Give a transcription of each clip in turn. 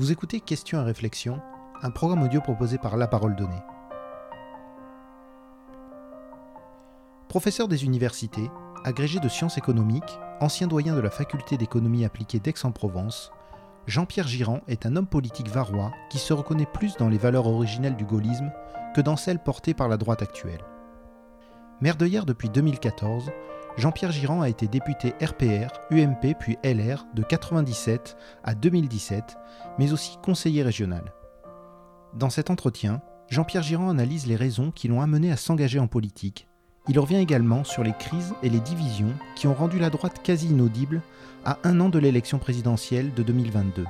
Vous écoutez Questions et réflexions, un programme audio proposé par La Parole Donnée. Professeur des universités, agrégé de sciences économiques, ancien doyen de la faculté d'économie appliquée d'Aix-en-Provence, Jean-Pierre Girand est un homme politique varois qui se reconnaît plus dans les valeurs originelles du gaullisme que dans celles portées par la droite actuelle. Maire de hier depuis 2014, Jean-Pierre Girand a été député RPR, UMP puis LR de 1997 à 2017, mais aussi conseiller régional. Dans cet entretien, Jean-Pierre Girand analyse les raisons qui l'ont amené à s'engager en politique. Il revient également sur les crises et les divisions qui ont rendu la droite quasi inaudible à un an de l'élection présidentielle de 2022.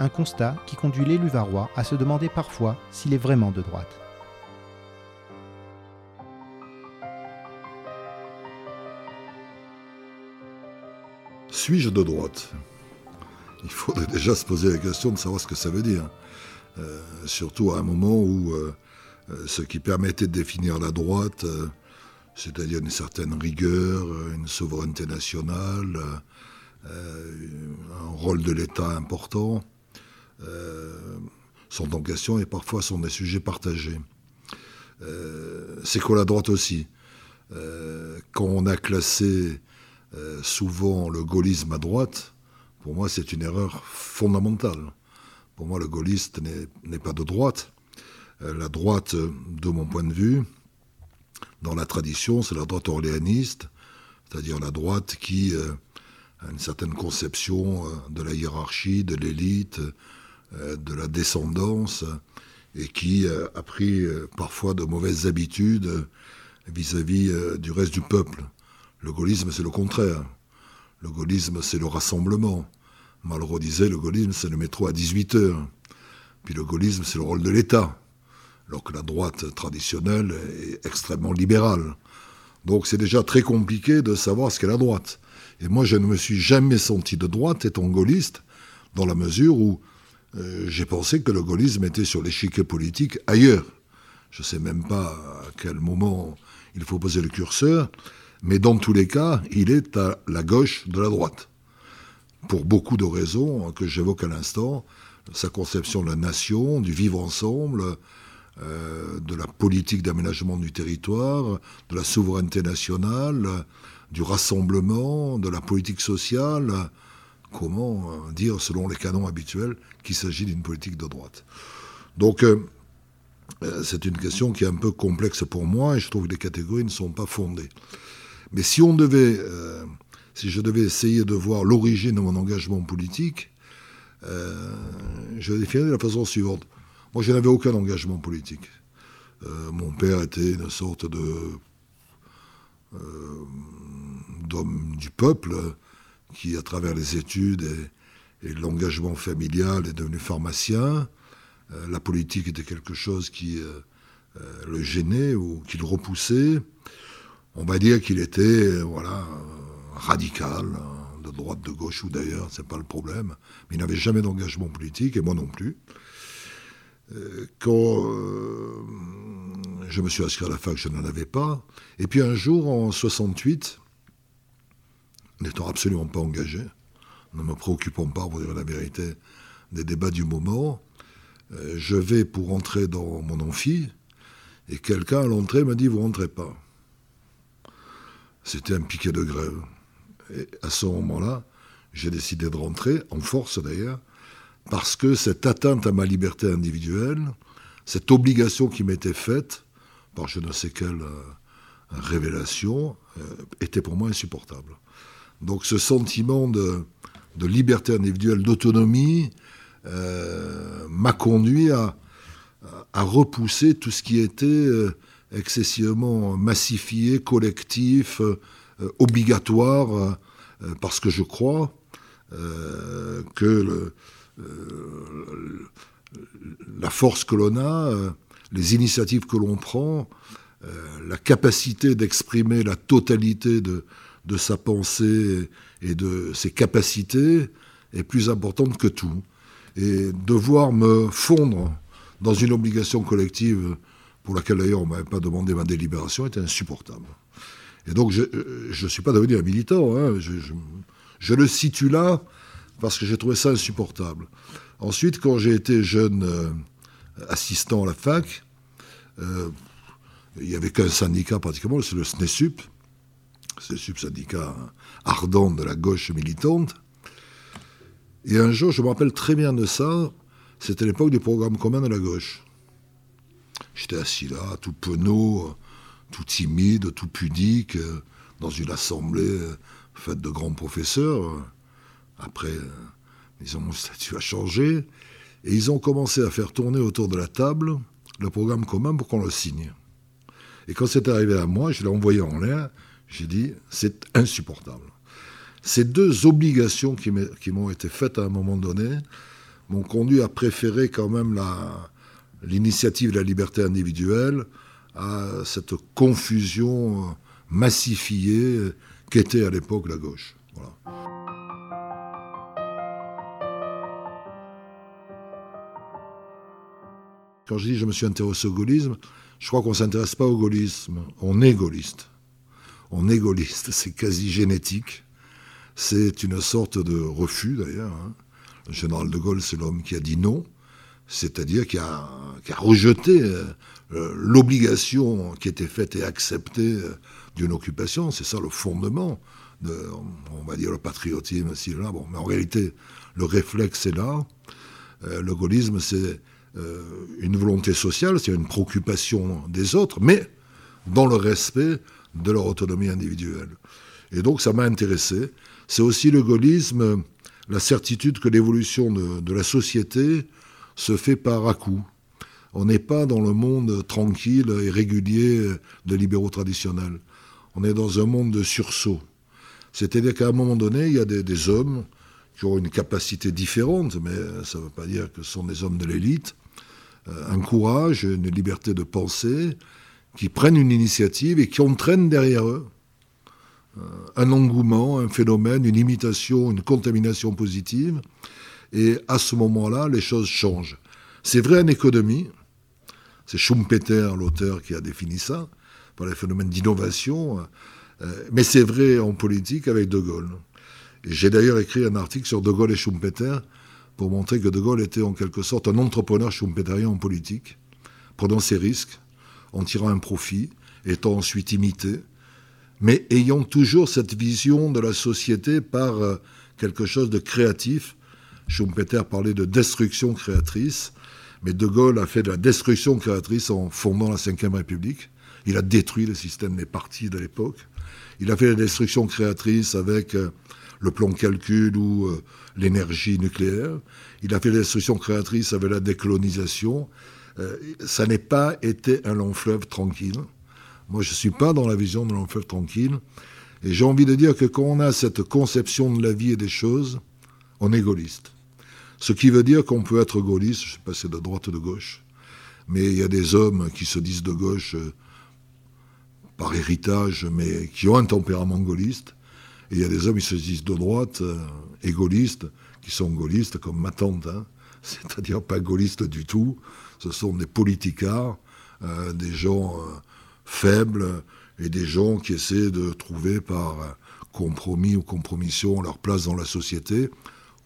Un constat qui conduit l'élu varois à se demander parfois s'il est vraiment de droite. Suis-je de droite? Il faudrait déjà se poser la question de savoir ce que ça veut dire. Euh, surtout à un moment où euh, euh, ce qui permettait de définir la droite, c'est-à-dire une certaine rigueur, une souveraineté nationale, un rôle de l'État important, sont en question et parfois sont des sujets partagés. C'est quoi la droite aussi? Quand on a classé euh, souvent le gaullisme à droite, pour moi c'est une erreur fondamentale. Pour moi le gaulliste n'est pas de droite. Euh, la droite, de mon point de vue, dans la tradition, c'est la droite orléaniste, c'est-à-dire la droite qui euh, a une certaine conception de la hiérarchie, de l'élite, de la descendance, et qui a pris parfois de mauvaises habitudes vis-à-vis du reste du peuple. Le gaullisme, c'est le contraire. Le gaullisme, c'est le rassemblement. Malraux disait, le gaullisme, c'est le métro à 18 heures. Puis le gaullisme, c'est le rôle de l'État. Alors que la droite traditionnelle est extrêmement libérale. Donc c'est déjà très compliqué de savoir ce qu'est la droite. Et moi, je ne me suis jamais senti de droite étant gaulliste, dans la mesure où euh, j'ai pensé que le gaullisme était sur l'échiquier politique ailleurs. Je ne sais même pas à quel moment il faut poser le curseur, mais dans tous les cas, il est à la gauche de la droite. Pour beaucoup de raisons que j'évoque à l'instant, sa conception de la nation, du vivre ensemble, euh, de la politique d'aménagement du territoire, de la souveraineté nationale, du rassemblement, de la politique sociale. Comment euh, dire, selon les canons habituels, qu'il s'agit d'une politique de droite Donc, euh, c'est une question qui est un peu complexe pour moi et je trouve que les catégories ne sont pas fondées. Mais si on devait, euh, si je devais essayer de voir l'origine de mon engagement politique, euh, je le définirais de la façon suivante. Moi, je n'avais aucun engagement politique. Euh, mon père était une sorte d'homme du peuple qui, à travers les études et, et l'engagement familial, est devenu pharmacien. la politique était quelque chose qui le gênait ou qui le repoussait on va dire qu'il était euh, voilà, radical, hein, de droite, de gauche ou d'ailleurs, c'est pas le problème. Mais il n'avait jamais d'engagement politique, et moi non plus. Euh, quand euh, je me suis inscrit à la fac, je n'en avais pas. Et puis un jour, en 68, n'étant absolument pas engagé, ne me préoccupant pas, pour dire la vérité, des débats du moment, je vais pour entrer dans mon amphi, et quelqu'un à l'entrée me dit, vous rentrez pas. C'était un piquet de grève. Et à ce moment-là, j'ai décidé de rentrer, en force d'ailleurs, parce que cette atteinte à ma liberté individuelle, cette obligation qui m'était faite par je ne sais quelle euh, révélation, euh, était pour moi insupportable. Donc ce sentiment de, liberté individuelle, d'autonomie, euh, m'a conduit à, à, repousser tout ce qui était excessivement massifié, collectif, euh, obligatoire, euh, parce que je crois euh, que la force que l'on a, les initiatives que l'on prend, la capacité d'exprimer la totalité de, de, sa pensée et de ses capacités est plus importante que tout. Et devoir me fondre dans une obligation collective pour laquelle d'ailleurs on ne m'avait pas demandé ma délibération, était insupportable. Et donc je ne suis pas devenu un militant, hein. je, le situe là parce que j'ai trouvé ça insupportable. Ensuite, quand j'ai été jeune euh, assistant à la fac, euh, il n'y avait qu'un syndicat pratiquement, c'est le SNESUP, SNESUP, syndicat ardent de la gauche militante. Et un jour, je me rappelle très bien de ça, c'était l'époque du programme commun de la gauche. J'étais assis là, tout penaud, tout timide, tout pudique, dans une assemblée faite de grands professeurs. Après, disons, mon statut a changé. Et ils ont commencé à faire tourner autour de la table le programme commun pour qu'on le signe. Et quand c'est arrivé à moi, je l'ai envoyé en l'air, j'ai dit, c'est insupportable. Ces deux obligations qui m'ont été faites à un moment donné m'ont conduit à préférer quand même l'initiative de la liberté individuelle à cette confusion massifiée qu'était à l'époque la gauche. Quand je dis je me suis intéressé au gaullisme, je crois qu'on ne s'intéresse pas au gaullisme, on est gaulliste. On est gaulliste, c'est quasi génétique. C'est une sorte de refus d'ailleurs. Hein. Le général de Gaulle, c'est l'homme qui a dit non, c'est-à-dire qui a, rejeté euh, l'obligation qui était faite et acceptée euh, d'une occupation. C'est ça le fondement de, on va dire, le patriotisme, là. Bon, mais en réalité, le réflexe est là. Euh, le gaullisme, c'est euh, une volonté sociale, c'est une préoccupation des autres, mais dans le respect de leur autonomie individuelle. Et donc ça m'a intéressé. C'est aussi le gaullisme, la certitude que l'évolution de, la société se fait par à-coup. On n'est pas dans le monde tranquille et régulier de libéraux traditionnels. On est dans un monde de sursaut. C'est-à-dire qu'à un moment donné, il y a des, des, hommes qui ont une capacité différente, mais ça ne veut pas dire que ce sont des hommes de l'élite, euh, un courage, une liberté de penser, qui prennent une initiative et qui entraînent derrière eux euh, un engouement, un phénomène, une imitation, une contamination positive. Et à ce moment-là, les choses changent. C'est vrai en économie. C'est Schumpeter, l'auteur, qui a défini ça, par les phénomènes d'innovation. Euh, mais c'est vrai en politique avec De Gaulle. J'ai d'ailleurs écrit un article sur De Gaulle et Schumpeter pour montrer que De Gaulle était en quelque sorte un entrepreneur schumpeterien en politique, prenant ses risques, en tirant un profit, étant ensuite imité, mais ayant toujours cette vision de la société par euh, quelque chose de créatif. Schumpeter parlait de destruction créatrice, mais De Gaulle a fait de la destruction créatrice en fondant la Ve République. Il a détruit le système des partis de l'époque. Il a fait la destruction créatrice avec euh, le plan de calcul ou euh, l'énergie nucléaire. Il a fait la destruction créatrice avec la décolonisation. Euh, ça n'est pas été un long fleuve tranquille. Moi, je ne suis pas dans la vision de long fleuve tranquille. Et j'ai envie de dire que quand on a cette conception de la vie et des choses, on est gaulliste. Ce qui veut dire qu'on peut être gaulliste, je sais pas si c'est de droite ou de gauche, mais il y a des hommes qui se disent de gauche euh, par héritage, mais qui ont un tempérament gaulliste. Et il y a des hommes qui se disent de droite, euh, qui sont gaullistes comme ma tante, hein. c'est-à-dire pas gaullistes du tout. Ce sont des politicards, euh, des gens faibles et des gens qui essaient de trouver par compromis ou compromission leur place dans la société,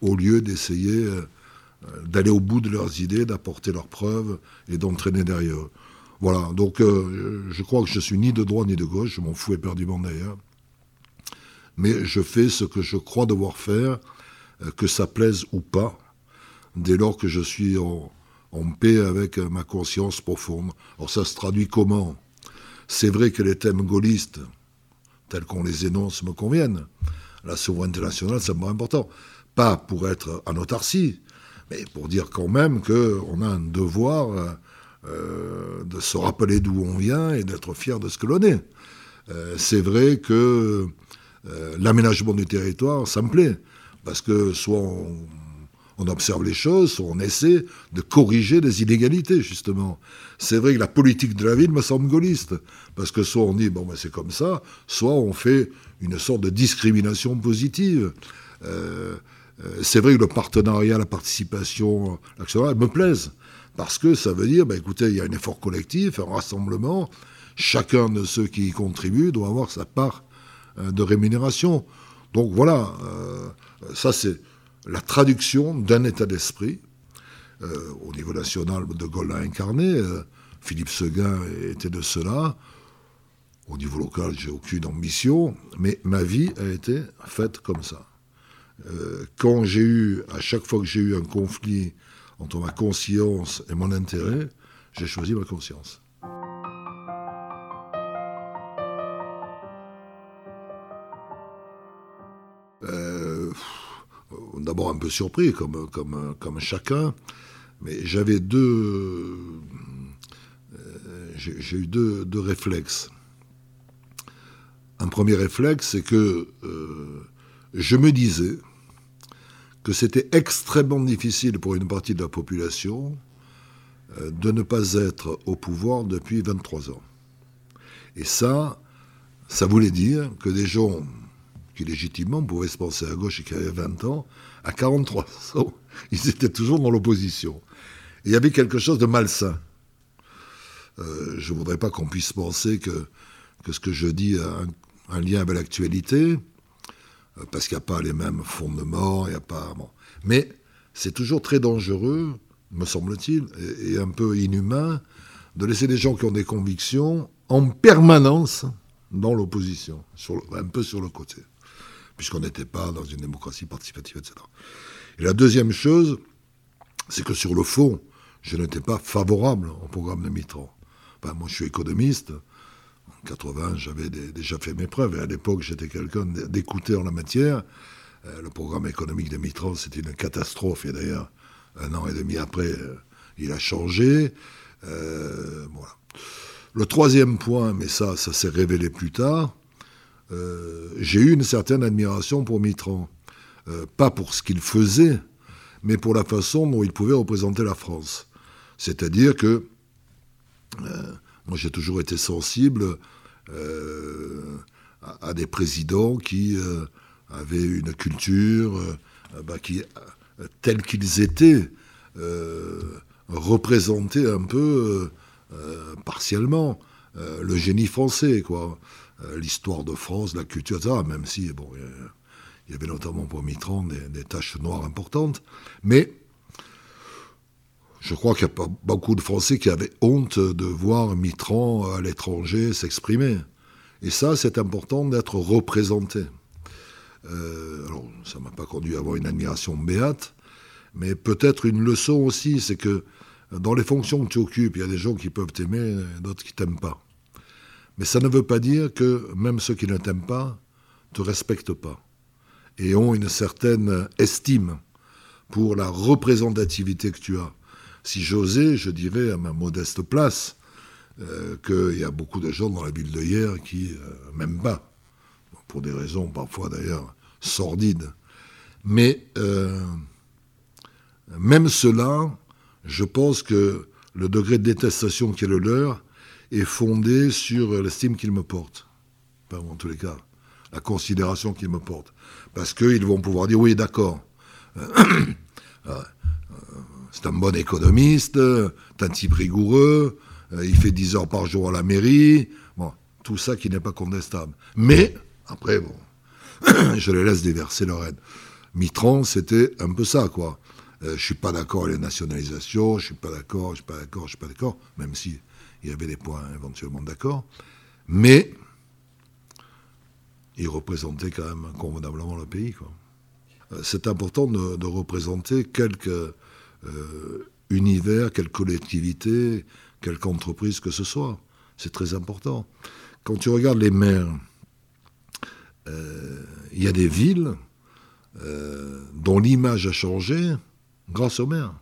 au lieu d'essayer d'aller au bout de leurs idées, d'apporter leurs preuves et d'entraîner derrière eux. Voilà, donc je crois que je suis ni de droite ni de gauche, je m'en fous éperdument d'ailleurs mais je fais ce que je crois devoir faire, euh, que ça plaise ou pas, dès lors que je suis en, paix avec ma conscience profonde. Alors ça se traduit comment? C'est vrai que les thèmes gaullistes, tels qu'on les énonce, me conviennent. La souveraineté nationale, ça me important. Pas pour être en autarcie, mais pour dire quand même qu'on a un devoir euh, de se rappeler d'où on vient et d'être fier de ce que l'on est. Euh, c'est vrai que euh, l'aménagement du territoire, ça me plaît. Parce que soit on, observe les choses, soit on essaie de corriger des inégalités, justement. C'est vrai que la politique de la ville me semble gaulliste. Parce que soit on dit, bon, ben, c'est comme ça, soit on fait une sorte de discrimination positive. Euh, c'est vrai que le partenariat, la participation, l'action me plaisent. Parce que ça veut dire, ben, écoutez, il y a un effort collectif, un rassemblement. Chacun de ceux qui y contribuent doit avoir sa part euh, de rémunération. Donc voilà, euh, ça c'est la traduction d'un état d'esprit. au niveau national, De Gaulle l'a incarné, Philippe Seguin était de cela. Au niveau local, j'ai aucune ambition, mais ma vie a été faite comme ça. Quand j'ai eu, à chaque fois que j'ai eu un conflit entre ma conscience et mon intérêt, j'ai choisi ma conscience. Euh, d'abord un peu surpris, comme, comme, comme chacun, mais j'avais deux. Euh, j'ai eu deux, deux, réflexes. Un premier réflexe, c'est que euh, je me disais que c'était extrêmement difficile pour une partie de la population de ne pas être au pouvoir depuis 23 ans. Et ça, ça voulait dire que des gens qui légitimement pouvaient se penser à gauche et qui avaient 20 ans, à 43 ans, ils étaient toujours dans l'opposition. il y avait quelque chose de malsain. Euh, je ne voudrais pas qu'on puisse penser que, ce que je dis a un, lien avec l'actualité, euh, parce qu'il n'y a pas les mêmes fondements, il n'y a pas. Mais c'est toujours très dangereux, me semble-t-il, et, un peu inhumain, de laisser des gens qui ont des convictions en permanence dans l'opposition, un peu sur le côté puisqu'on n'était pas dans une démocratie participative, etc. Et la deuxième chose, c'est que sur le fond, je n'étais pas favorable au programme de Mitterrand. moi, je suis économiste. En 80, j'avais déjà fait mes preuves. Et à l'époque, j'étais quelqu'un d'écouter en la matière. Euh, le programme économique de Mitterrand, c'était une catastrophe. Et d'ailleurs, un an et demi après, euh, il a changé. Euh, voilà. Le troisième point, mais ça, ça s'est révélé plus tard, j'ai eu une certaine admiration pour Mitran. Pas pour ce qu'il faisait, mais pour la façon dont il pouvait représenter la France. C'est-à-dire que moi j'ai toujours été sensible à, des présidents qui avaient une culture, bah, qui, tels qu'ils étaient, représentaient un peu partiellement le génie français, quoi. Euh, l'histoire de France, la culture, etc. Même si, bon, il y avait notamment pour Mitran des, tâches noires importantes. Mais je crois qu'il y a pas beaucoup de Français qui avaient honte de voir Mitran à l'étranger s'exprimer. Et ça, c'est important d'être représenté. Euh, alors, ça ne m'a pas conduit à avoir une admiration béate, mais peut-être une leçon aussi, c'est que dans les fonctions que tu occupes, il y a des gens qui peuvent t'aimer, d'autres qui t'aiment pas. Mais ça ne veut pas dire que même ceux qui ne t'aiment pas te respectent pas et ont une certaine estime pour la représentativité que tu as. Si j'osais, je dirais à ma modeste place euh, qu'il y a beaucoup de gens dans la ville de hier qui euh, m'aiment pas, pour des raisons parfois d'ailleurs sordides. Mais euh, même cela, je pense que le degré de détestation qui est le leur est fondé sur l'estime qu'ils me portent. En tous les cas, la considération qu'ils me portent. Parce qu'ils vont pouvoir dire oui, d'accord. C'est un bon économiste, un type rigoureux, euh, il fait 10 heures par jour à la mairie. Bon, tout ça qui n'est pas contestable. Mais, après, bon, je les laisse déverser leur aide. Mitran, c'était un peu ça, quoi. Euh, je suis pas d'accord avec les nationalisations, je suis pas d'accord, je suis pas d'accord, je suis pas d'accord, même si il y avait des points éventuellement d'accord, mais il représentait quand même convenablement le pays. Euh, c'est important de, représenter quelque euh, univers, quelque collectivité, quelque entreprise que ce soit. C'est très important. Quand tu regardes les maires, euh, il y a des villes dont l'image a changé grâce aux maires.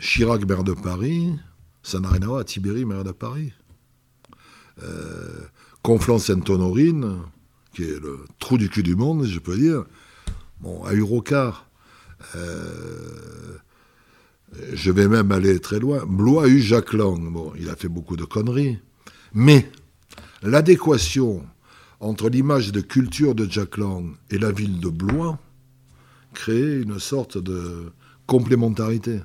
Chirac, maire de Paris, ça n'a Tibéri, maire de Paris. Euh, Conflans-Sainte-Honorine, qui est le trou du cul du monde, je peux dire, bon, à Urocar. Euh, je vais même aller très loin. Blois a eu Jacques Lang. Bon, il a fait beaucoup de conneries. Mais l'adéquation entre l'image de culture de Jacques Lang et la ville de Blois crée une sorte de complémentarité.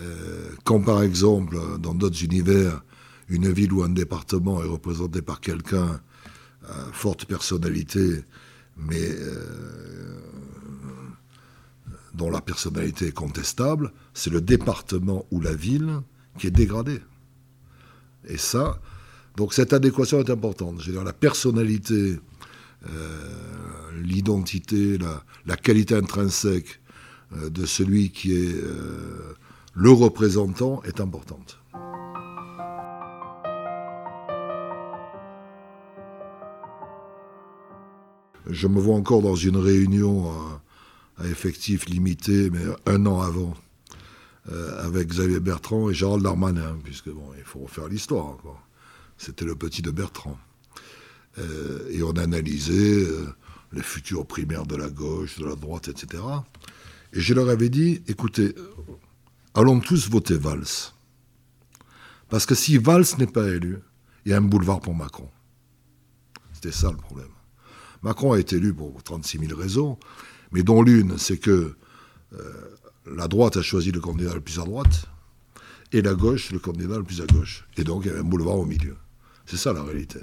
Euh, quand par exemple, dans d'autres univers, une ville ou un département est représenté par quelqu'un à forte personnalité, mais euh, dont la personnalité est contestable, c'est le département ou la ville qui est dégradé. Et ça, donc cette adéquation est importante. Je veux dire, la personnalité, euh, l'identité, la, qualité intrinsèque euh, de celui qui est euh, le représentant est importante. Je me vois encore dans une réunion à, effectif limité, mais un an avant, avec Xavier Bertrand et Gérald Darmanin, puisque bon, il faut refaire l'histoire. C'était le petit de Bertrand. Euh, et on analysait euh, les futurs primaires de la gauche, de la droite, etc. Et je leur avais dit, écoutez, allons tous voter Valls. Parce que si Valls n'est pas élu, il y a un boulevard pour Macron. C'était ça le problème. Macron a été élu pour 36 000 raisons, mais dont l'une, c'est que euh, la droite a choisi le candidat le plus à droite, et la gauche le candidat le plus à gauche. Et donc il y avait un boulevard au milieu. C'est ça la réalité.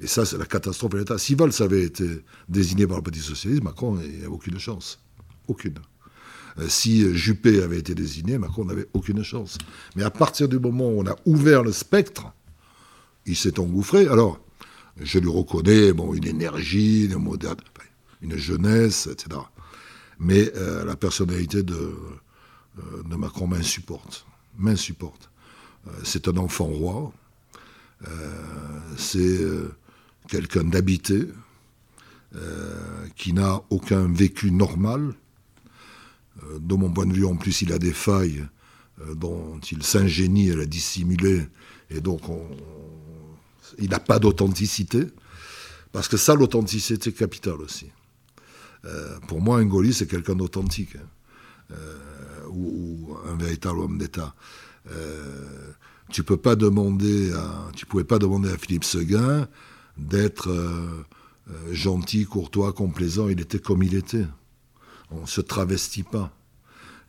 Et ça, c'est la catastrophe de l'État. Si Valls avait été désigné par le Parti Socialiste, Macron n'avait aucune chance. Aucune. Euh, si Juppé avait été désigné, Macron n'avait aucune chance. Mais à partir du moment où on a ouvert le spectre, il s'est engouffré. Alors, je lui reconnais bon, une énergie, une, moderne, une jeunesse, etc. Mais euh, la personnalité de, euh, de Macron m'insupporte. M'insupporte. c'est un enfant roi. c'est quelqu'un d'habité, euh, qui n'a aucun vécu normal. Euh, de mon point de vue, en plus, il a des failles euh, dont il s'ingénie à la dissimuler, et donc il n'a pas d'authenticité, parce que ça, l'authenticité capitale aussi. Pour moi, un Gaulliste, c'est quelqu'un d'authentique, hein. ou, un véritable homme d'État. tu peux pas demander à, tu pouvais pas demander à Philippe Seguin d'être euh, euh, gentil, courtois, complaisant. Il était comme il était. On ne se travestit pas.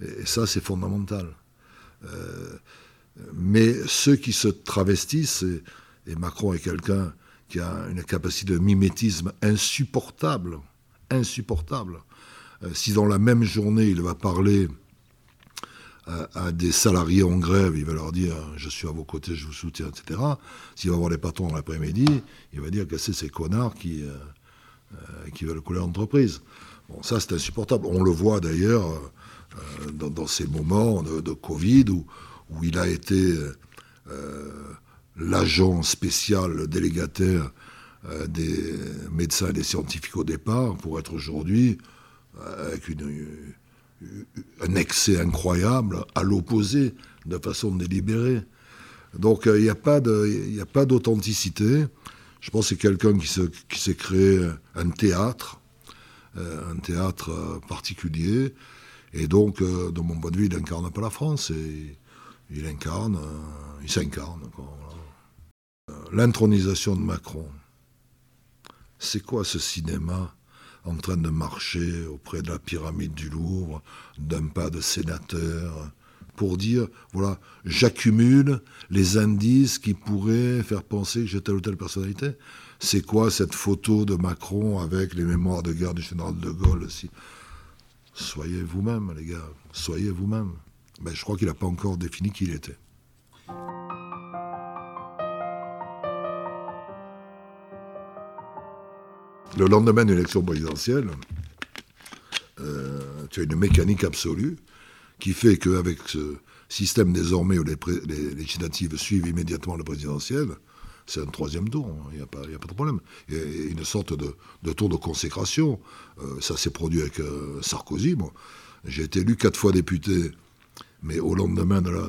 Et, ça, c'est fondamental. Euh, mais ceux qui se travestissent, et, Macron est quelqu'un qui a une capacité de mimétisme insupportable, insupportable. si dans la même journée, il va parler à, des salariés en grève, il va leur dire je suis à vos côtés, je vous soutiens, etc. S'il va voir les patrons l'après-midi, il va dire que c'est ces connards qui, euh, euh, qui veulent couler l'entreprise. Bon, ça c'est insupportable. On le voit d'ailleurs euh, dans, ces moments de, Covid où, où, il a été l'agent spécial, délégataire des médecins et des scientifiques au départ, pour être aujourd'hui avec une un excès incroyable, à l'opposé, de façon délibérée. Donc il n'y a pas d'authenticité. Je pense que c'est quelqu'un qui s'est créé un théâtre, euh, un théâtre euh, particulier. Et donc, euh, de mon point de vue, il n'incarne pas la France. Et il incarne, il s'incarne. L'intronisation de Macron. C'est quoi ce cinéma en train de marcher auprès de la pyramide du Louvre, d'un pas de sénateur, pour dire, voilà, j'accumule les indices qui pourraient faire penser que j'ai telle ou telle personnalité? C'est quoi cette photo de Macron avec les mémoires de guerre du général de Gaulle aussi Soyez vous-même, les gars, soyez vous-même. Mais ben, je crois qu'il n'a pas encore défini qui il était. Le lendemain d'une élection présidentielle, euh, tu as une mécanique absolue qui fait qu'avec ce système désormais où les, législatives suivent immédiatement le présidentiel, c'est un troisième tour, hein, il n'y a, pas de problème. Il y a une sorte de, tour de consécration. Euh, ça s'est produit avec euh, Sarkozy. J'ai été élu quatre fois député, mais au lendemain de la.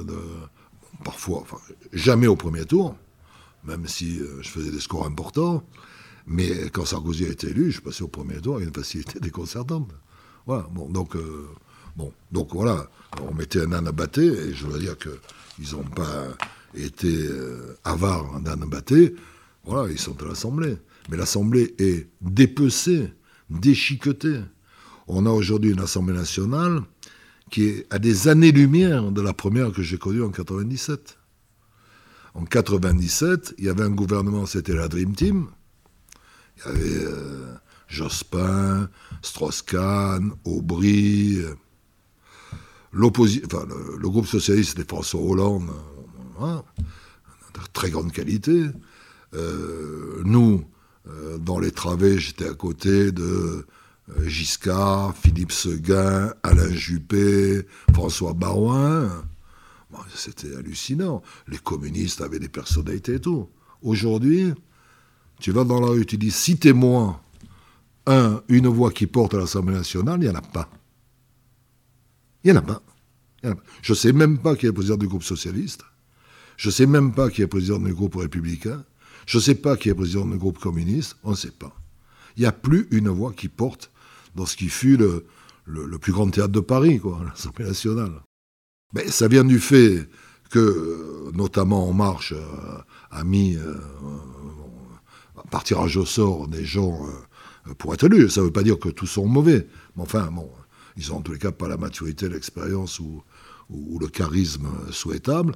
parfois, enfin, jamais au premier tour, même si je faisais des scores importants. Mais quand Sarkozy a été élu, je passais au premier tour avec une facilité déconcertante. Voilà, bon, donc, euh, bon, donc voilà, on mettait un âne à battre, et je dois dire qu'ils n'ont pas été euh, avares d'âne à battre. Voilà, ils sont à l'Assemblée. Mais l'Assemblée est dépecée, déchiquetée. On a aujourd'hui une Assemblée nationale qui est à des années-lumière de la première que j'ai connue en 97. En 97, il y avait un gouvernement, c'était la Dream Team, il y avait euh, Jospin, Strauss-Kahn, Aubry, enfin, le, groupe socialiste, c'était François Hollande, hein, de très grande qualité. nous, dans les travées, j'étais à côté de Giscard, Philippe Seguin, Alain Juppé, François Barouin. C'était hallucinant. Les communistes avaient des personnalités et tout. Aujourd'hui, tu vas dans la rue, tu dis citez-moi un, une voix qui porte à l'Assemblée nationale, il n'y en a pas. Il n'y en a pas. Je ne sais même pas qui est le président du groupe socialiste. Je ne sais même pas qui est le président du groupe républicain. Je ne sais pas qui est le président du groupe communiste. On ne sait pas. Il n'y a plus une voix qui porte dans ce qui fut le, le, plus grand théâtre de Paris, quoi, l'Assemblée nationale. Mais ça vient du fait que, notamment En Marche, euh, a mis euh, par tirage au sort des gens euh, pour être élus. Ça ne veut pas dire que tous sont mauvais. Mais enfin, bon, ils ont en tous les cas pas la maturité, l'expérience ou, le charisme souhaitable.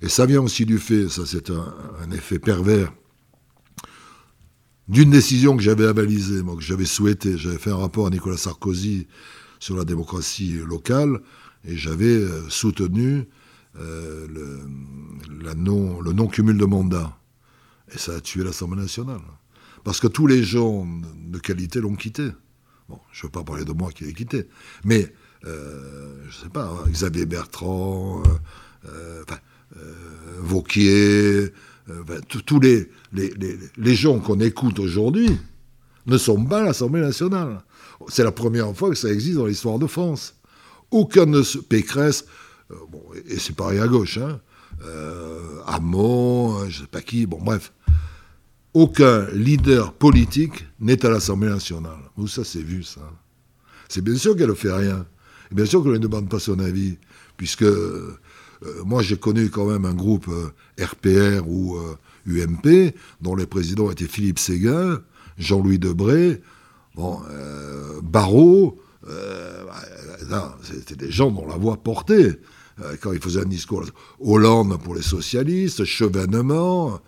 Et ça vient aussi du fait, ça c'est un, effet pervers, d'une décision que j'avais avalisée, moi, que j'avais souhaité. J'avais fait un rapport à Nicolas Sarkozy sur la démocratie locale et j'avais euh, soutenu euh, le, non, le non-cumul de mandat. Et ça a tué l'Assemblée nationale. Parce que tous les gens de qualité l'ont quitté. Bon, je ne veux pas parler de moi qui l'ai quitté. Mais, euh, je ne sais pas, hein, Xavier Bertrand, Vauquier, tous les, gens qu'on écoute aujourd'hui ne sont pas l'Assemblée nationale. C'est la première fois que ça existe dans l'histoire de France. Aucun de ce Pécresse, euh, et c'est pareil à gauche, hein, euh, Hamon, euh, je sais pas qui, bon bref, aucun leader politique n'est à l'Assemblée nationale. Où ça c'est vu ça C'est bien sûr qu'elle ne fait rien. Et bien sûr qu'elle ne demande pas son avis, puisque moi j'ai connu quand même un groupe RPR ou UMP, dont les présidents étaient Philippe Séguin, Jean-Louis Debré, bon, Barrault, c'était des gens dont la voix portait. Euh, quand il faisait un discours, Hollande pour les socialistes, Chevènement,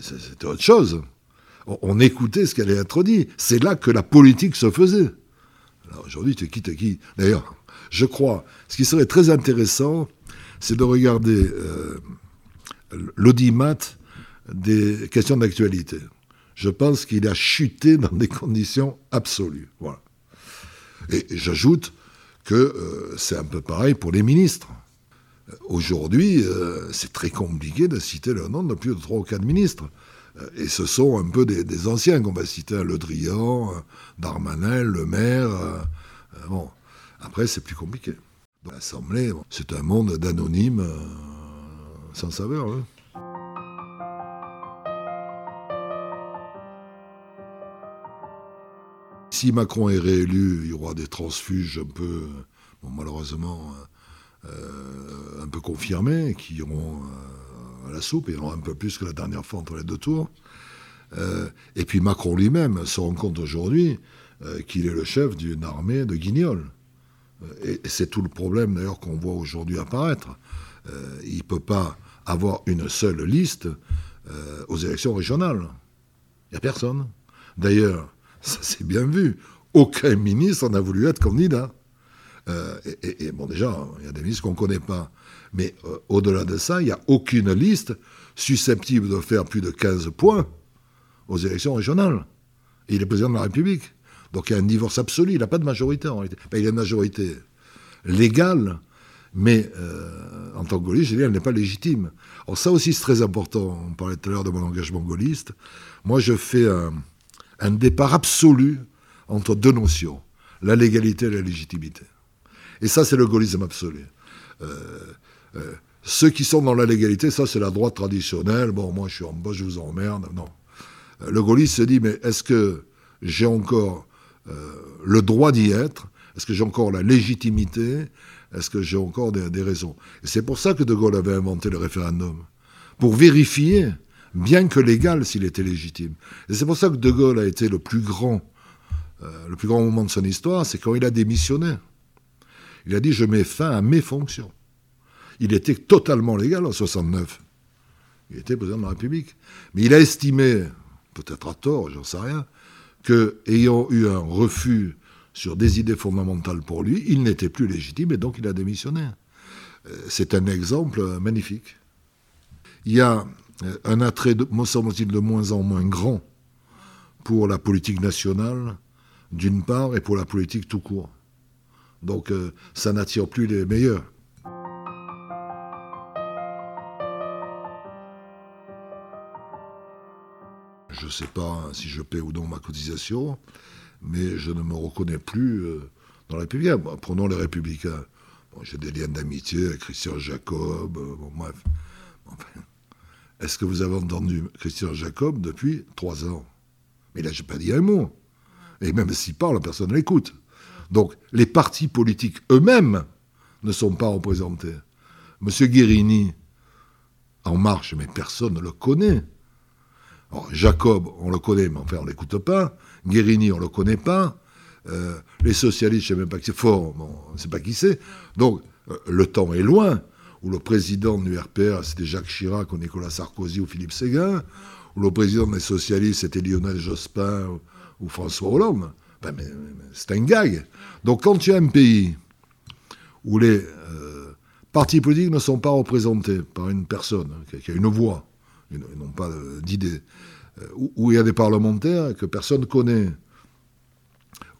c'était autre chose. On, écoutait ce qui allait être dit. C'est là que la politique se faisait. aujourd'hui, tu quittes qui? D'ailleurs, je crois, ce qui serait très intéressant, c'est de regarder euh, des questions d'actualité. Je pense qu'il a chuté dans des conditions absolues. Et j'ajoute que euh, c'est un peu pareil pour les ministres. Aujourd'hui, euh, c'est très compliqué de citer le nom de plus de trois ou quatre ministres. Euh, et ce sont un peu des, anciens qu'on va citer, Le Drian, Darmanin, Le Maire. bon, après, c'est plus compliqué. L'Assemblée, c'est un monde d'anonymes sans saveur. Hein. si Macron est réélu, il y aura des transfuges un peu, malheureusement, euh, un peu confirmés, qui iront euh, à la soupe, et un peu plus que la dernière fois entre les deux tours. Euh, et puis Macron lui-même se rend compte aujourd'hui qu'il est le chef d'une armée de guignols. Et, c'est tout le problème d'ailleurs qu'on voit aujourd'hui apparaître. il ne peut pas avoir une seule liste aux élections régionales. Il n'y a personne. D'ailleurs, ça s'est bien vu. Aucun ministre n'a voulu être candidat. Euh, et, bon, déjà, il y a des ministres qu'on ne connaît pas. Mais euh, au-delà de ça, il n'y a aucune liste susceptible de faire plus de 15 points aux élections régionales. Il est président de la République. Donc il y a un divorce absolu. Il n'a pas de majorité en réalité. il a une majorité légale, mais euh, en tant que gaulliste, elle n'est pas légitime. Alors ça aussi, c'est très important. On parlait tout à l'heure de mon engagement gaulliste. Moi, je fais un départ absolu entre deux notions, la légalité et la légitimité. Et ça, c'est le gaullisme absolu. Euh, euh, ceux qui sont dans la légalité, ça, c'est la droite traditionnelle. Bon, moi, je suis en bas, je vous emmerde. Non. Euh, le gaulliste se dit, mais est-ce que j'ai encore le droit d'y être? Est-ce que j'ai encore la légitimité? Est-ce que j'ai encore des, raisons? Et c'est pour ça que De Gaulle avait inventé le référendum. Pour vérifier bien que légal s'il était légitime. Et c'est pour ça que De Gaulle a été le plus grand, le plus grand moment de son histoire, c'est quand il a démissionné. Il a dit je mets fin à mes fonctions. Il était totalement légal en 69. Il était président de la République. Mais il a estimé, peut-être à tort, j'en sais rien, que ayant eu un refus sur des idées fondamentales pour lui, il n'était plus légitime et donc il a démissionné. Euh, c'est un exemple magnifique. Il y a euh, un attrait, me semble-t-il, de moins en moins grand pour la politique nationale, d'une part, et pour la politique tout court. Donc euh, ça n'attire plus les meilleurs. Je ne sais pas si je paie ou non ma cotisation, mais je ne me reconnais plus euh, dans la République. prenons les Républicains. J'ai des liens d'amitié avec Christian Jacob, euh. Est-ce que vous avez entendu Christian Jacob depuis trois ans? Mais là, je n'ai pas dit un mot. Et même s'il parle, personne ne l'écoute. Donc, les partis politiques eux-mêmes ne sont pas représentés. Monsieur Guérini, En Marche, mais personne ne le connaît. Jacob, on le connaît, mais enfin, on ne l'écoute pas. Guérini, on ne le connaît pas. Euh, les socialistes, je ne sais même pas qui c'est. Fort, on ne sait pas qui c'est. Donc, euh, le temps est loin où le président de l'URPR, c'était Jacques Chirac ou Nicolas Sarkozy ou Philippe Séguin, où le président des socialistes, c'était Lionel Jospin ou, François Hollande. Ben, c'est un gag. Donc quand tu as un pays où les euh, partis politiques ne sont pas représentés par une personne qui a une voix, ils n'ont pas d'idée, euh, où il y a des parlementaires que personne ne connaît,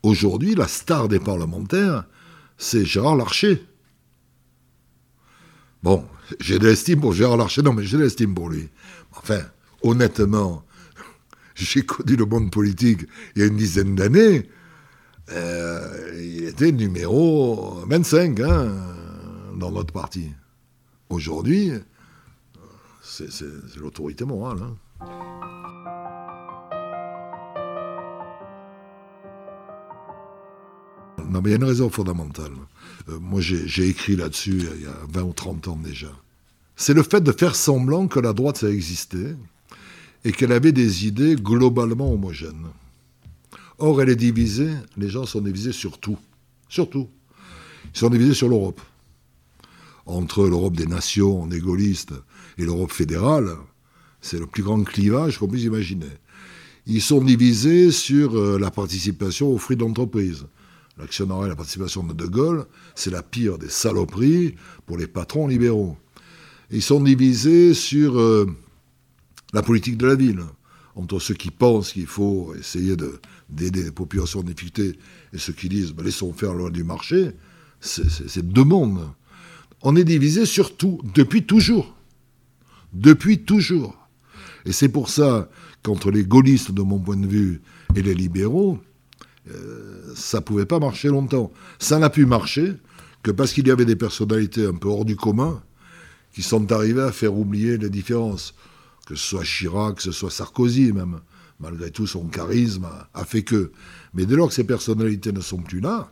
aujourd'hui, la star des parlementaires, c'est Gérard Larcher. Bon, j'ai de l'estime pour Gérard Larcher, non, mais j'ai de l'estime pour lui. Enfin, honnêtement, j'ai connu le monde politique il y a une dizaine d'années. Euh, il était numéro 25 hein, dans notre parti. Aujourd'hui, c'est l'autorité morale. Hein. Non, mais il y a une raison fondamentale. Euh, moi, j'ai écrit là-dessus il y a 20 ou 30 ans déjà. C'est le fait de faire semblant que la droite, ça existait et qu'elle avait des idées globalement homogènes. Or, elle est divisée, les gens sont divisés sur tout. Sur tout. Ils sont divisés sur l'Europe. Entre l'Europe des nations gaullistes et l'Europe fédérale, c'est le plus grand clivage qu'on puisse imaginer. Ils sont divisés sur euh, la participation aux fruits d'entreprise l'actionnariat et la participation de De Gaulle, c'est la pire des saloperies pour les patrons libéraux. Ils sont divisés sur euh, la politique de la ville, entre ceux qui pensent qu'il faut essayer d'aider les populations en difficulté et ceux qui disent bah, laissons faire loi du marché. C'est deux mondes. On est divisé sur tout, depuis toujours. Depuis toujours. Et c'est pour ça qu'entre les gaullistes, de mon point de vue, et les libéraux, euh, ça ne pouvait pas marcher longtemps. Ça n'a pu marcher que parce qu'il y avait des personnalités un peu hors du commun qui sont arrivées à faire oublier les différences. Que ce soit Chirac, que ce soit Sarkozy même. Malgré tout, son charisme a, fait que. Mais dès lors que ces personnalités ne sont plus là,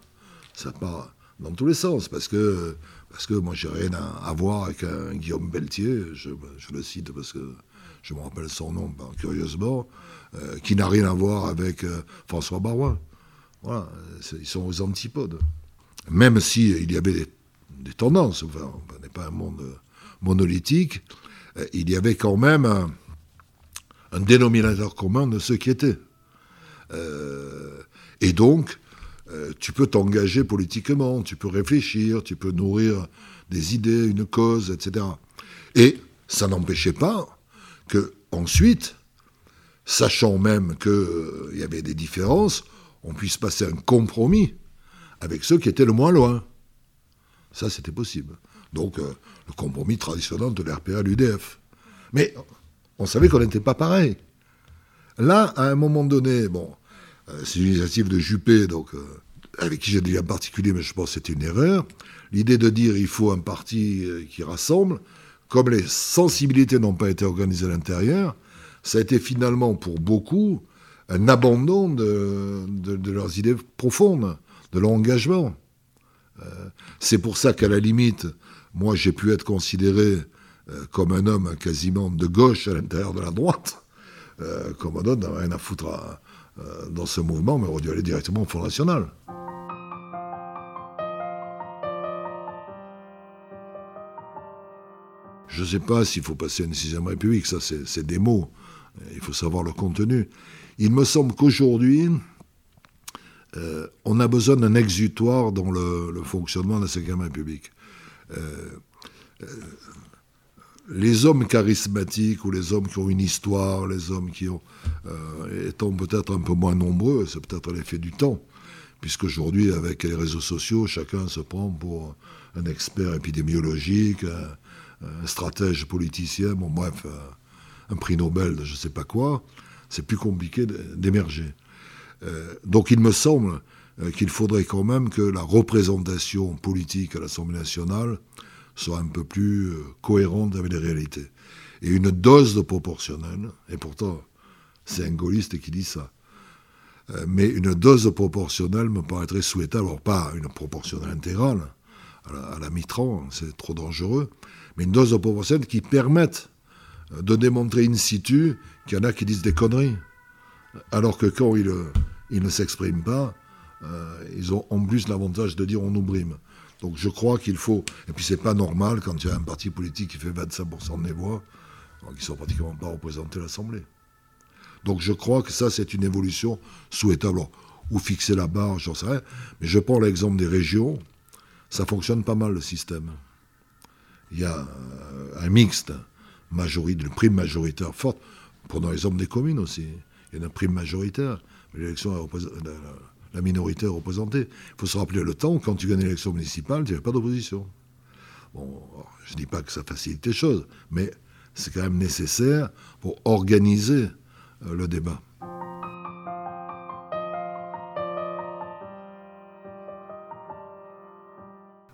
ça part dans tous les sens. Parce que, parce que moi, j'ai rien à, voir avec un Guillaume Pelletier, je, le cite parce que je me rappelle son nom, ben, curieusement, euh, qui n'a rien à voir avec euh, François Barouin. Voilà, ils sont aux antipodes. Même s'il il y avait des, tendances, enfin, on n'est pas un monde monolithique, il y avait quand même un, dénominateur commun de ce qui était. Euh, et donc, euh, tu peux t'engager politiquement, tu peux réfléchir, tu peux nourrir des idées, une cause, etc. Et ça n'empêchait pas que ensuite, sachant même qu'il y avait des différences, on puisse passer un compromis avec ceux qui étaient le moins loin. Ça, c'était possible. Donc, euh, le compromis traditionnel de l'RPA l'UDF. Mais on savait qu'on n'était pas pareil. Là, à un moment donné, bon, euh, c'est une initiative de Juppé, donc, euh, avec qui j'ai dit en particulier, mais je pense que c'était une erreur. L'idée de dire il faut un parti qui rassemble, comme les sensibilités n'ont pas été organisées à l'intérieur, ça a été finalement pour beaucoup un abandon de, leurs idées profondes, de leur engagement. Euh, c'est pour ça qu'à la limite, moi j'ai pu être considéré euh, comme un homme quasiment de gauche à l'intérieur de la droite, euh, comme un homme n'a rien à foutre dans ce mouvement, mais aurait dû aller directement au Front National. Je ne sais pas s'il faut passer à une sixième république, ça c'est des mots, il faut savoir le contenu. Il me semble qu'aujourd'hui, on a besoin d'un exutoire dans le, fonctionnement de la Cinquième République. Les hommes charismatiques ou les hommes qui ont une histoire, les hommes qui ont, étant peut-être un peu moins nombreux, c'est peut-être l'effet du temps, puisqu'aujourd'hui, avec les réseaux sociaux, chacun se prend pour un expert épidémiologique, un, stratège politicien, bon bref, un prix Nobel de je ne sais pas quoi, c'est plus compliqué d'émerger. Euh, donc il me semble euh, qu'il faudrait quand même que la représentation politique à l'Assemblée nationale soit un peu plus euh, cohérente avec les réalités. Et une dose de proportionnel, et pourtant c'est un gaulliste qui dit ça, mais une dose proportionnelle me paraîtrait souhaitable, alors pas une proportionnelle intégrale, à la, Mitran, c'est trop dangereux, mais une dose proportionnelle qui permette de démontrer in situ qu'il y en a qui disent des conneries. Alors que quand ils, ne s'expriment pas, euh, ils ont en plus l'avantage de dire on nous brime. Donc je crois qu'il faut. Et puis c'est pas normal quand il y a un parti politique qui fait 25% des voix, qui ne sont pratiquement pas représentés à l'Assemblée. Donc je crois que ça, c'est une évolution souhaitable. ou fixer la barre, j'en sais rien. Mais je prends l'exemple des régions. Ça fonctionne pas mal le système. Il y a euh, un mixte, majorité, une prime majoritaire forte. Prenons l'exemple des communes aussi. Il y a une prime majoritaire. L'élection la, minorité est représentée. Il faut se rappeler le temps, quand tu gagnes l'élection municipale, tu n'avais pas d'opposition. Bon, je ne dis pas que ça facilite les choses, mais c'est quand même nécessaire pour organiser euh, le débat.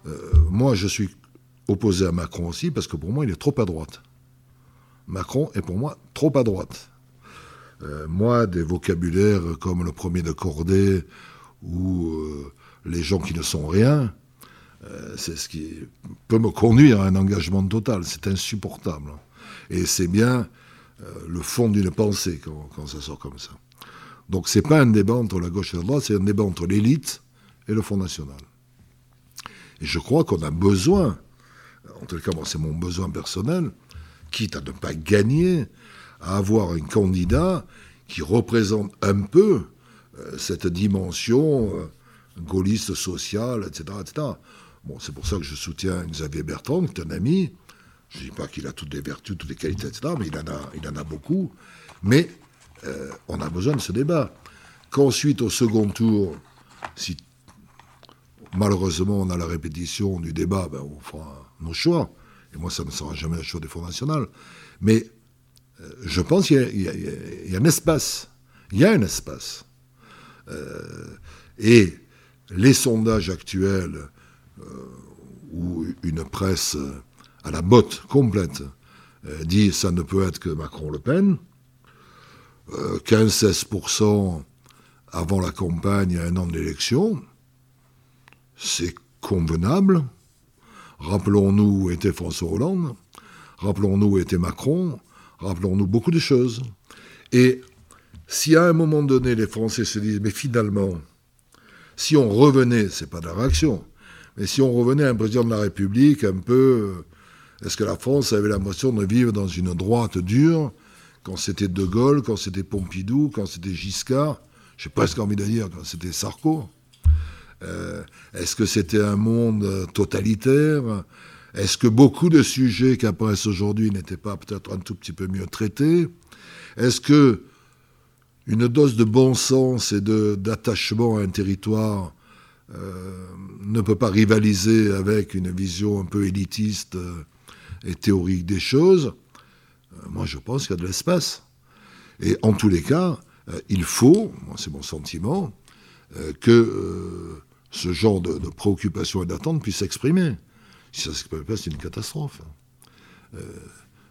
Euh, moi, je suis opposé à Macron aussi parce que pour moi, il est trop à droite. Macron est pour moi trop à droite. Euh, moi, des vocabulaires comme le premier de Cordée ou euh, les gens qui ne sont rien, euh, c'est ce qui peut me conduire à un engagement total. C'est insupportable. Et c'est bien le fond d'une pensée quand, ça sort comme ça. Donc c'est pas un débat entre la gauche et la droite, c'est un débat entre l'élite et le Front National. Et je crois qu'on a besoin, en tout cas moi c'est mon besoin personnel, quitte à ne pas gagner, avoir un candidat qui représente un peu euh, cette dimension euh, gaulliste sociale, etc. etc. Bon, c'est pour ça que je soutiens Xavier Bertrand, qui est un ami. Je ne dis pas qu'il a toutes les vertus, toutes les qualités, etc., mais il en a, il en a beaucoup. Mais euh, on a besoin de ce débat. Qu'ensuite, au second tour, si malheureusement on a la répétition du débat, ben, on fera nos choix. Et moi, ça ne sera jamais le choix des Fonds nationaux. Mais je pense qu'il y, a un espace. Il y a un espace. Euh, et les sondages actuels, euh, où une presse à la botte complète dit ça ne peut être que Macron-Le Pen, 15-16% avant la campagne à un an d'élection, c'est convenable. Rappelons-nous où était François Hollande, rappelons-nous où était Macron, rappelons-nous beaucoup de choses. Et si à un moment donné les Français se disent, mais finalement, si on revenait, c'est pas de la réaction, mais si on revenait à un président de la République un peu, est-ce que la France avait l'impression de vivre dans une droite dure quand c'était De Gaulle, quand c'était Pompidou, quand c'était Giscard, j'ai presque envie de dire quand c'était Sarko euh, Est-ce que c'était un monde totalitaire est-ce que beaucoup de sujets qui apparaissent aujourd'hui n'étaient pas peut-être un tout petit peu mieux traités? Est-ce que une dose de bon sens et d'attachement à un territoire euh, ne peut pas rivaliser avec une vision un peu élitiste euh, et théorique des choses? Euh, Moi, je pense qu'il y a de l'espace. Et en tous les cas, il faut, c'est mon sentiment, que ce genre de, de préoccupation et d'attente puisse s'exprimer. Si ça ne s'exprime pas, c'est une catastrophe. Euh,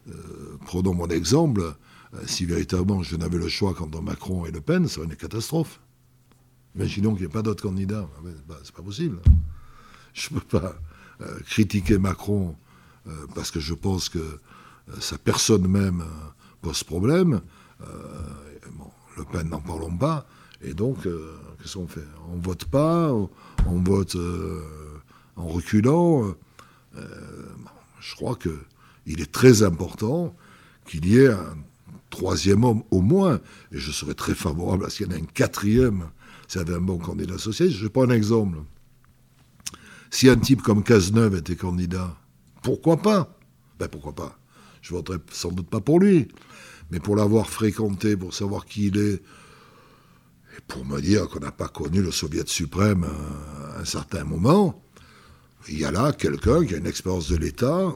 euh, prenons mon exemple. Euh, si véritablement je n'avais le choix entre Macron et Le Pen, ça serait une catastrophe. Imaginons qu'il n'y ait pas d'autres candidats. Ah ben, c'est pas possible. Je ne peux pas critiquer Macron parce que je pense que sa personne même pose problème. le Pen, n'en parlons pas. Et donc, qu'est-ce qu'on fait? On vote pas, on vote en reculant. Euh, je crois qu'il est très important qu'il y ait un troisième homme au moins, et je serais très favorable à ce qu'il y en ait un quatrième. S'il y avait un bon candidat socialiste. Je prends un exemple. Si un type comme Cazeneuve était candidat, pourquoi pas? Ben pourquoi pas? Je voterais sans doute pas pour lui, mais pour l'avoir fréquenté, pour savoir qui il est, et pour me dire qu'on n'a pas connu le Soviet suprême à un certain moment, il y a là quelqu'un qui a une expérience de l'État,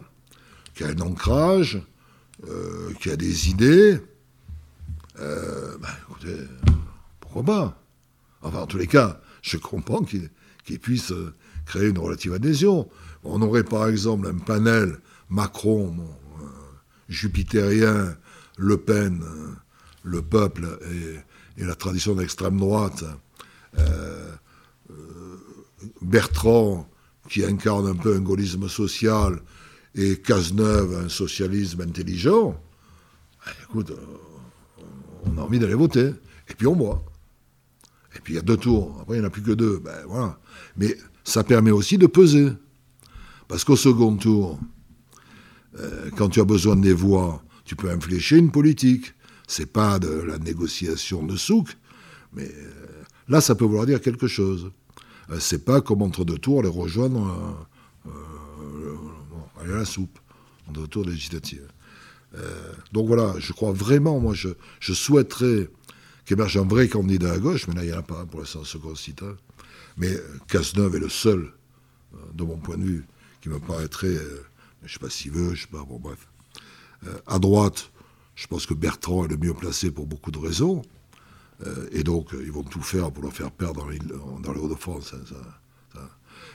qui a un ancrage, euh, qui a des idées. Euh, ben, écoutez, pourquoi pas? Enfin, en tous les cas, je comprends qu'il puisse euh, créer une relative adhésion. On aurait par exemple un panel Macron, jupitérien, Le Pen, le peuple et, la tradition d'extrême droite, Bertrand, qui incarne un peu un gaullisme social, et Cazeneuve, un socialisme intelligent, eh, écoute, on a envie d'aller voter. Et puis on voit. Et puis il y a deux tours. Après, il n'y en a plus que deux. Ben voilà. Mais ça permet aussi de peser. Parce qu'au second tour, euh, quand tu as besoin des voix, tu peux infléchir une politique. C'est pas de la négociation de souk, mais euh, là, ça peut vouloir dire quelque chose. C'est pas comme entre deux tours les rejoindre aller à la soupe en autour législative. Euh, donc voilà, je crois vraiment, moi, je, souhaiterais qu'émerge un vrai candidat à gauche, mais là, il n'y en a pas pour l'instant, second cite. Mais Cazeneuve est le seul, euh, de mon point de vue, qui me paraîtrait, euh, je ne sais pas s'il veut, je sais pas, bon, bref. à droite, je pense que Bertrand est le mieux placé pour beaucoup de raisons. Et donc, ils vont tout faire pour le faire perdre dans dans les Hauts-de-France. Hein,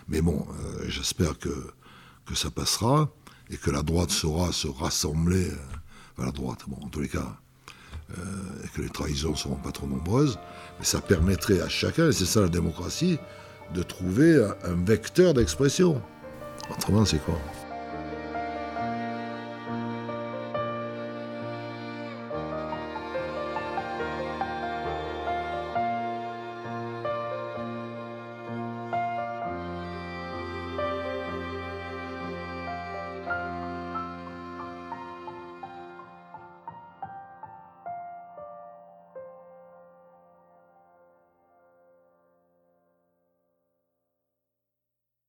mais bon, j'espère que que ça passera et que la droite saura se rassembler, euh, la droite, bon, en tous les cas, euh, et que les trahisons ne seront pas trop nombreuses, mais ça permettrait à chacun, et c'est ça la démocratie, de trouver un vecteur d'expression. Autrement, c'est quoi?